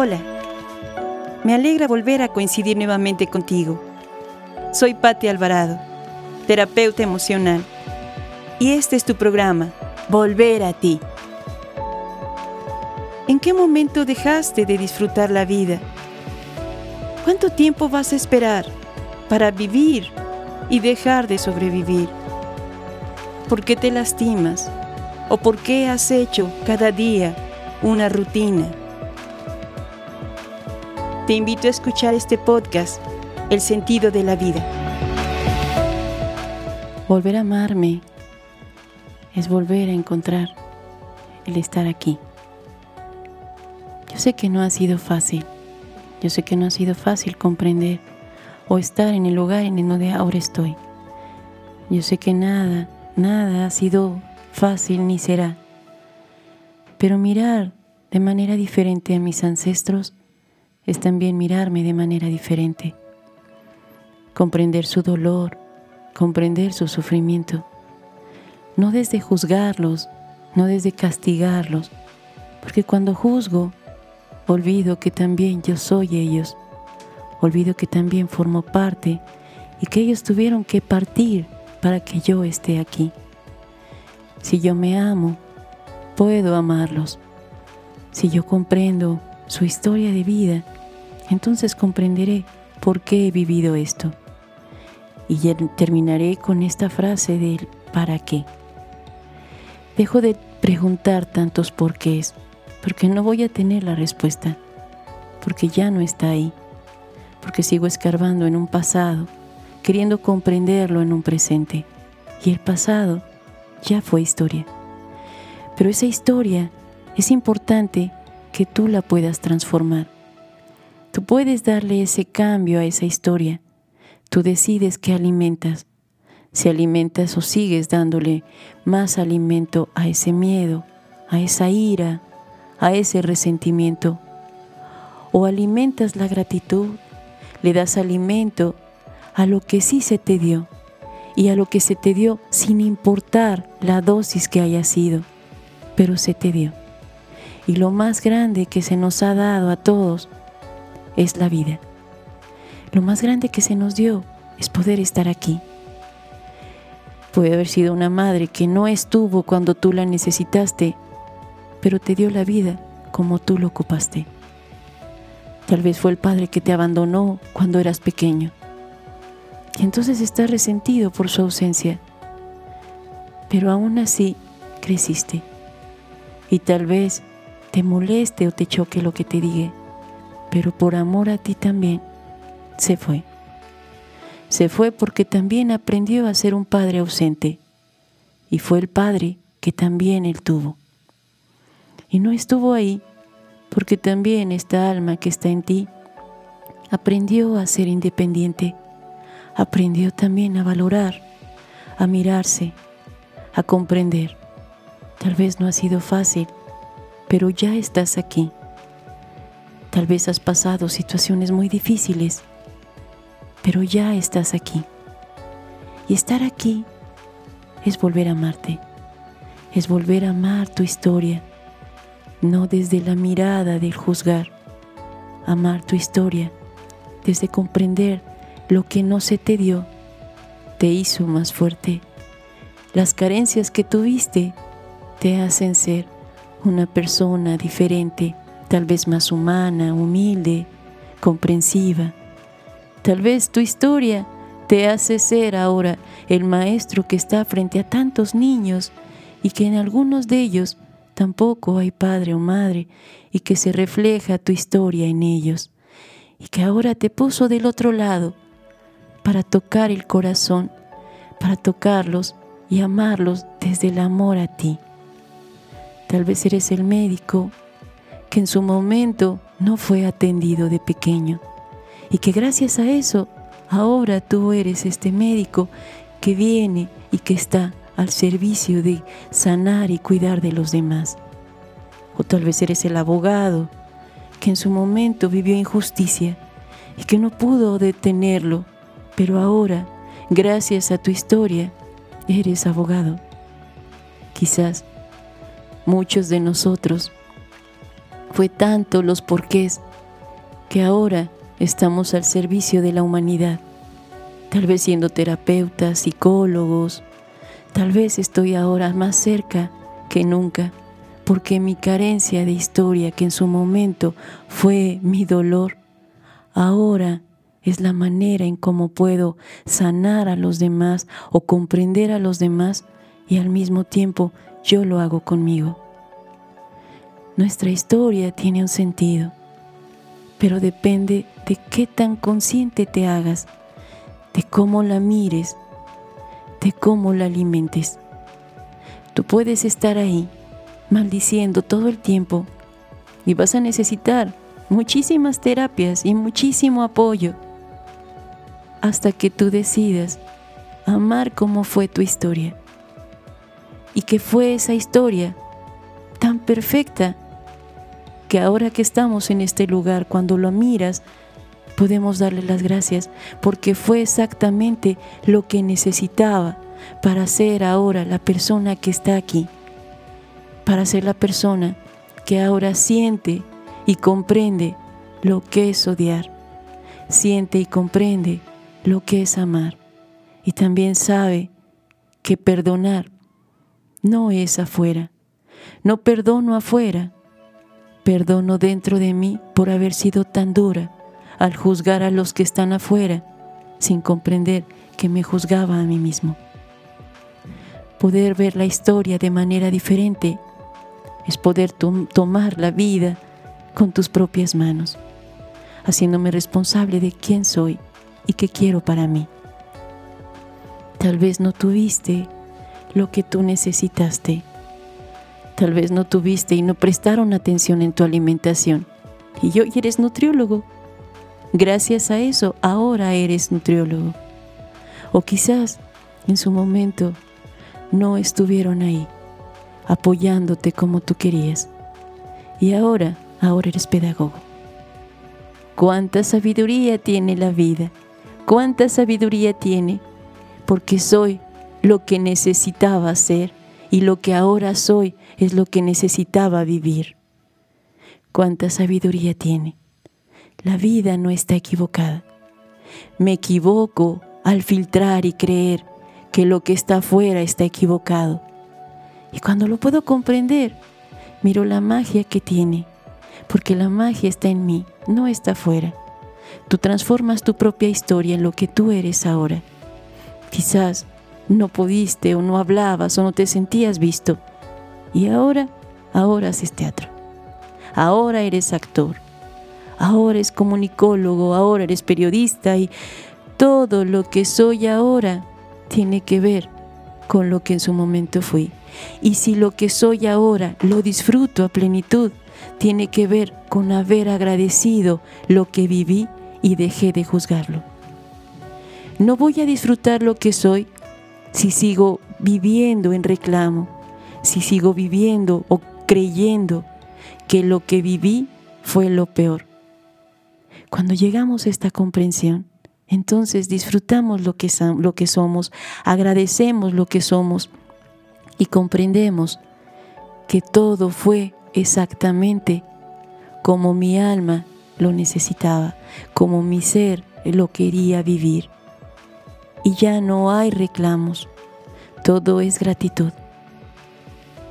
Hola, me alegra volver a coincidir nuevamente contigo. Soy Patti Alvarado, terapeuta emocional, y este es tu programa, Volver a ti. ¿En qué momento dejaste de disfrutar la vida? ¿Cuánto tiempo vas a esperar para vivir y dejar de sobrevivir? ¿Por qué te lastimas? ¿O por qué has hecho cada día una rutina? Te invito a escuchar este podcast, El sentido de la vida. Volver a amarme es volver a encontrar el estar aquí. Yo sé que no ha sido fácil. Yo sé que no ha sido fácil comprender o estar en el lugar en donde ahora estoy. Yo sé que nada, nada ha sido fácil ni será. Pero mirar de manera diferente a mis ancestros es también mirarme de manera diferente, comprender su dolor, comprender su sufrimiento, no desde juzgarlos, no desde castigarlos, porque cuando juzgo, olvido que también yo soy ellos, olvido que también formo parte y que ellos tuvieron que partir para que yo esté aquí. Si yo me amo, puedo amarlos. Si yo comprendo su historia de vida, entonces comprenderé por qué he vivido esto. Y terminaré con esta frase del ¿para qué? Dejo de preguntar tantos porqués, porque no voy a tener la respuesta, porque ya no está ahí, porque sigo escarbando en un pasado, queriendo comprenderlo en un presente. Y el pasado ya fue historia. Pero esa historia es importante que tú la puedas transformar Tú puedes darle ese cambio a esa historia. Tú decides qué alimentas. Si alimentas o sigues dándole más alimento a ese miedo, a esa ira, a ese resentimiento. O alimentas la gratitud, le das alimento a lo que sí se te dio y a lo que se te dio sin importar la dosis que haya sido, pero se te dio. Y lo más grande que se nos ha dado a todos es la vida. Lo más grande que se nos dio es poder estar aquí. Puede haber sido una madre que no estuvo cuando tú la necesitaste, pero te dio la vida como tú lo ocupaste. Tal vez fue el padre que te abandonó cuando eras pequeño. Y entonces estás resentido por su ausencia. Pero aún así creciste. Y tal vez te moleste o te choque lo que te diga pero por amor a ti también se fue. Se fue porque también aprendió a ser un padre ausente y fue el padre que también él tuvo. Y no estuvo ahí porque también esta alma que está en ti aprendió a ser independiente, aprendió también a valorar, a mirarse, a comprender. Tal vez no ha sido fácil, pero ya estás aquí Tal vez has pasado situaciones muy difíciles, pero ya estás aquí. Y estar aquí es volver a amarte, es volver a amar tu historia, no desde la mirada del juzgar, amar tu historia desde comprender lo que no se te dio, te hizo más fuerte. Las carencias que tuviste te hacen ser una persona diferente tal vez más humana, humilde, comprensiva. Tal vez tu historia te hace ser ahora el maestro que está frente a tantos niños y que en algunos de ellos tampoco hay padre o madre y que se refleja tu historia en ellos y que ahora te puso del otro lado para tocar el corazón, para tocarlos y amarlos desde el amor a ti. Tal vez eres el médico que en su momento no fue atendido de pequeño y que gracias a eso ahora tú eres este médico que viene y que está al servicio de sanar y cuidar de los demás. O tal vez eres el abogado que en su momento vivió injusticia y que no pudo detenerlo, pero ahora, gracias a tu historia, eres abogado. Quizás muchos de nosotros fue tanto los porqués que ahora estamos al servicio de la humanidad, tal vez siendo terapeutas, psicólogos, tal vez estoy ahora más cerca que nunca, porque mi carencia de historia, que en su momento fue mi dolor, ahora es la manera en cómo puedo sanar a los demás o comprender a los demás y al mismo tiempo yo lo hago conmigo. Nuestra historia tiene un sentido, pero depende de qué tan consciente te hagas, de cómo la mires, de cómo la alimentes. Tú puedes estar ahí maldiciendo todo el tiempo y vas a necesitar muchísimas terapias y muchísimo apoyo hasta que tú decidas amar como fue tu historia y que fue esa historia tan perfecta que ahora que estamos en este lugar, cuando lo miras, podemos darle las gracias porque fue exactamente lo que necesitaba para ser ahora la persona que está aquí, para ser la persona que ahora siente y comprende lo que es odiar, siente y comprende lo que es amar y también sabe que perdonar no es afuera. No perdono afuera, perdono dentro de mí por haber sido tan dura al juzgar a los que están afuera sin comprender que me juzgaba a mí mismo. Poder ver la historia de manera diferente es poder tomar la vida con tus propias manos, haciéndome responsable de quién soy y qué quiero para mí. Tal vez no tuviste lo que tú necesitaste. Tal vez no tuviste y no prestaron atención en tu alimentación. Y hoy eres nutriólogo. Gracias a eso, ahora eres nutriólogo. O quizás en su momento no estuvieron ahí, apoyándote como tú querías. Y ahora, ahora eres pedagogo. Cuánta sabiduría tiene la vida, cuánta sabiduría tiene, porque soy lo que necesitaba ser y lo que ahora soy es lo que necesitaba vivir. Cuánta sabiduría tiene. La vida no está equivocada. Me equivoco al filtrar y creer que lo que está afuera está equivocado. Y cuando lo puedo comprender, miro la magia que tiene, porque la magia está en mí, no está afuera. Tú transformas tu propia historia en lo que tú eres ahora. Quizás no pudiste o no hablabas o no te sentías visto. Y ahora, ahora haces teatro. Ahora eres actor. Ahora eres comunicólogo, ahora eres periodista y todo lo que soy ahora tiene que ver con lo que en su momento fui. Y si lo que soy ahora lo disfruto a plenitud, tiene que ver con haber agradecido lo que viví y dejé de juzgarlo. No voy a disfrutar lo que soy si sigo viviendo en reclamo, si sigo viviendo o creyendo que lo que viví fue lo peor. Cuando llegamos a esta comprensión, entonces disfrutamos lo que, lo que somos, agradecemos lo que somos y comprendemos que todo fue exactamente como mi alma lo necesitaba, como mi ser lo quería vivir y ya no hay reclamos. Todo es gratitud.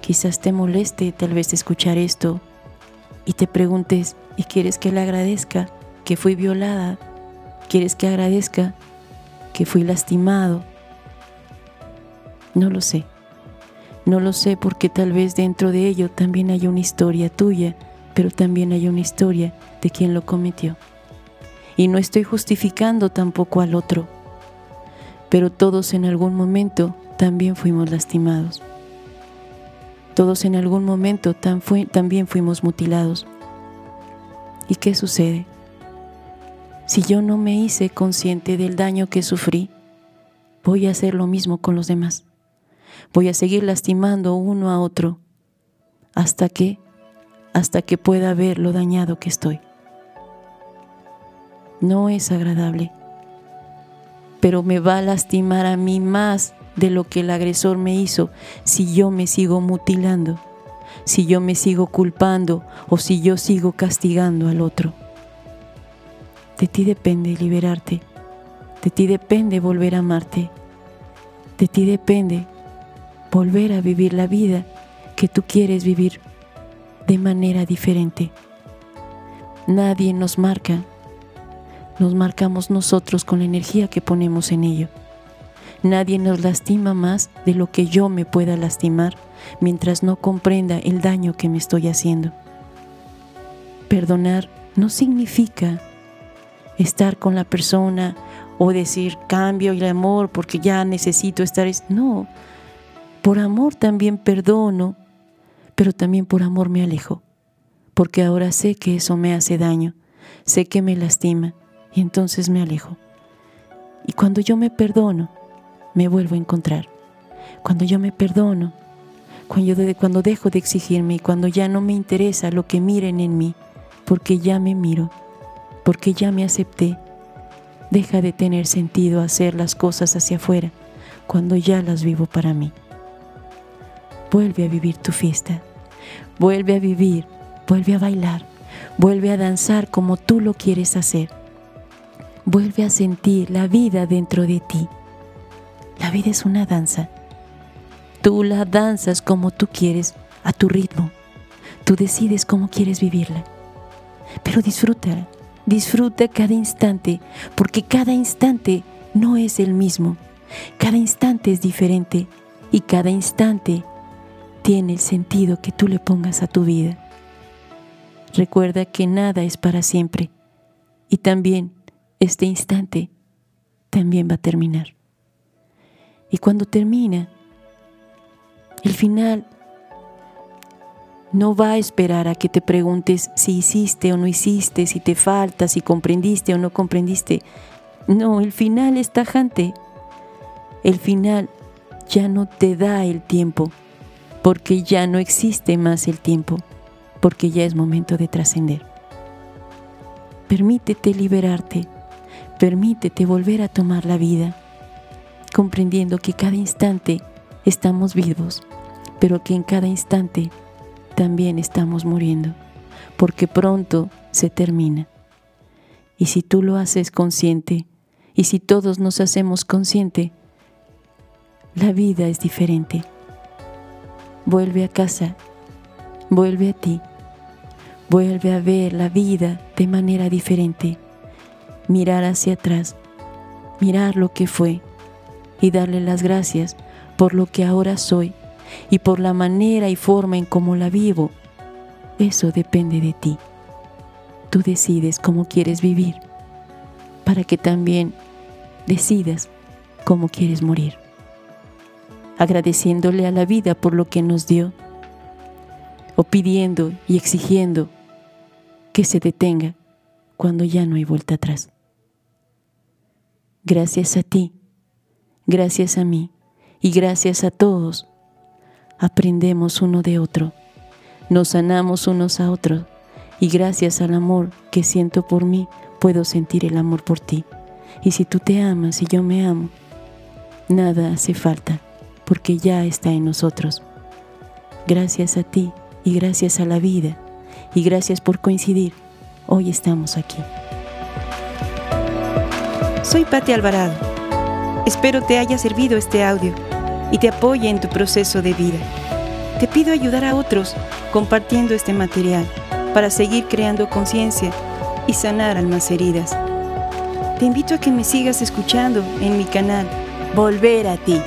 Quizás te moleste tal vez escuchar esto y te preguntes, ¿y quieres que le agradezca que fui violada? ¿Quieres que agradezca que fui lastimado? No lo sé. No lo sé porque tal vez dentro de ello también hay una historia tuya, pero también hay una historia de quien lo cometió. Y no estoy justificando tampoco al otro pero todos en algún momento también fuimos lastimados. Todos en algún momento también fuimos mutilados. ¿Y qué sucede? Si yo no me hice consciente del daño que sufrí, voy a hacer lo mismo con los demás. Voy a seguir lastimando uno a otro hasta que hasta que pueda ver lo dañado que estoy. No es agradable pero me va a lastimar a mí más de lo que el agresor me hizo si yo me sigo mutilando, si yo me sigo culpando o si yo sigo castigando al otro. De ti depende liberarte. De ti depende volver a amarte. De ti depende volver a vivir la vida que tú quieres vivir de manera diferente. Nadie nos marca, nos marcamos nosotros con la energía que ponemos en ello. Nadie nos lastima más de lo que yo me pueda lastimar mientras no comprenda el daño que me estoy haciendo. Perdonar no significa estar con la persona o decir cambio el amor porque ya necesito estar. No, por amor también perdono, pero también por amor me alejo, porque ahora sé que eso me hace daño, sé que me lastima y entonces me alejo. Y cuando yo me perdono, me vuelvo a encontrar. Cuando yo me perdono, cuando, cuando dejo de exigirme y cuando ya no me interesa lo que miren en mí, porque ya me miro, porque ya me acepté, deja de tener sentido hacer las cosas hacia afuera cuando ya las vivo para mí. Vuelve a vivir tu fiesta, vuelve a vivir, vuelve a bailar, vuelve a danzar como tú lo quieres hacer, vuelve a sentir la vida dentro de ti. La vida es una danza. Tú la danzas como tú quieres, a tu ritmo. Tú decides cómo quieres vivirla. Pero disfruta, disfruta cada instante, porque cada instante no es el mismo. Cada instante es diferente y cada instante tiene el sentido que tú le pongas a tu vida. Recuerda que nada es para siempre y también este instante también va a terminar. Y cuando termina, el final no va a esperar a que te preguntes si hiciste o no hiciste, si te falta, si comprendiste o no comprendiste. No, el final es tajante. El final ya no te da el tiempo porque ya no existe más el tiempo, porque ya es momento de trascender. Permítete liberarte, permítete volver a tomar la vida, comprendiendo que cada instante estamos vivos, pero que en cada instante también estamos muriendo, porque pronto se termina. Y si tú lo haces consciente, y si todos nos hacemos consciente, la vida es diferente vuelve a casa, vuelve a ti, vuelve a ver la vida de manera diferente, mirar hacia atrás, mirar lo que fue y darle las gracias por lo que ahora soy y por la manera y forma en cómo la vivo. Eso depende de ti. Tú decides cómo quieres vivir para que también decidas cómo quieres morir agradeciéndole a la vida por lo que nos dio, o pidiendo y exigiendo que se detenga cuando ya no hay vuelta atrás. Gracias a ti, gracias a mí y gracias a todos, aprendemos uno de otro, nos sanamos unos a otros y gracias al amor que siento por mí, puedo sentir el amor por ti. Y si tú te amas y yo me amo, nada hace falta porque ya está en nosotros. Gracias a ti y gracias a la vida y gracias por coincidir. Hoy estamos aquí. Soy Patti Alvarado. Espero te haya servido este audio y te apoye en tu proceso de vida. Te pido ayudar a otros compartiendo este material para seguir creando conciencia y sanar almas heridas. Te invito a que me sigas escuchando en mi canal Volver a ti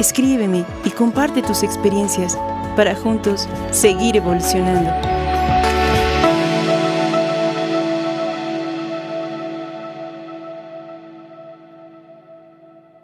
Escríbeme y comparte tus experiencias para juntos seguir evolucionando.